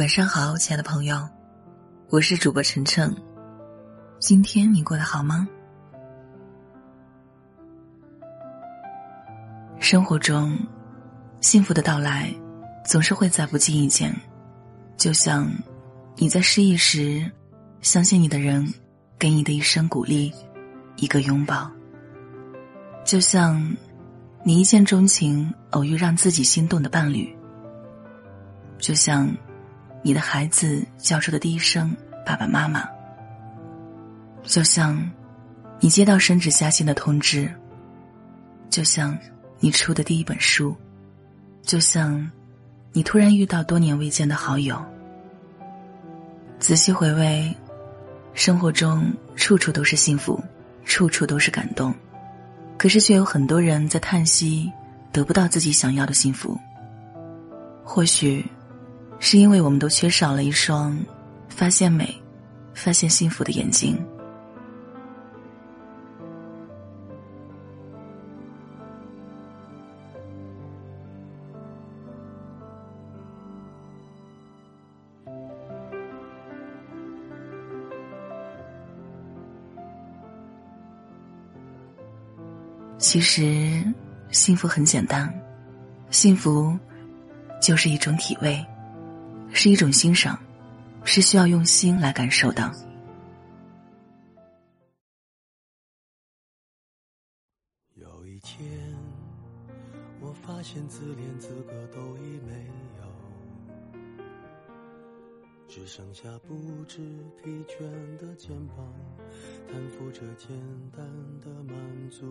晚上好，亲爱的朋友，我是主播晨晨。今天你过得好吗？生活中，幸福的到来总是会在不经意间，就像你在失意时，相信你的人给你的一声鼓励，一个拥抱；就像你一见钟情，偶遇让自己心动的伴侣；就像。你的孩子叫出的第一声“爸爸妈妈”，就像你接到升职加薪的通知，就像你出的第一本书，就像你突然遇到多年未见的好友。仔细回味，生活中处处都是幸福，处处都是感动，可是却有很多人在叹息得不到自己想要的幸福。或许。是因为我们都缺少了一双发现美、发现幸福的眼睛。其实，幸福很简单，幸福就是一种体味。是一种欣赏，是需要用心来感受的。有一天，我发现自怜资格都已没有，只剩下不知疲倦的肩膀，担负着简单的满足。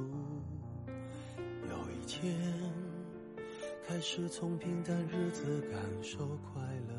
有一天，开始从平淡日子感受快乐。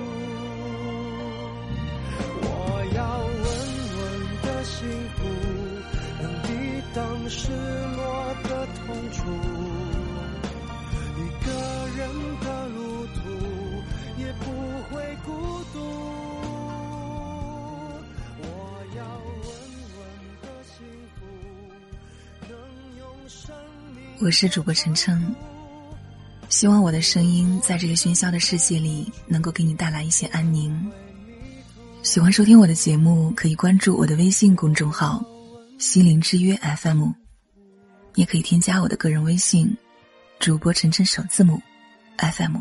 失落的痛楚，一个人的路途也不会孤独。我要稳稳的幸福，能用生命。我是主播晨晨，希望我的声音在这个喧嚣的世界里，能够给你带来一些安宁。喜欢收听我的节目，可以关注我的微信公众号“心灵之约 FM”，也可以添加我的个人微信“主播晨晨首字母 FM”。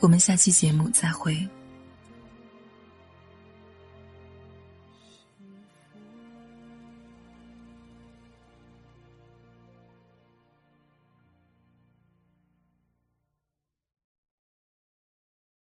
我们下期节目再会。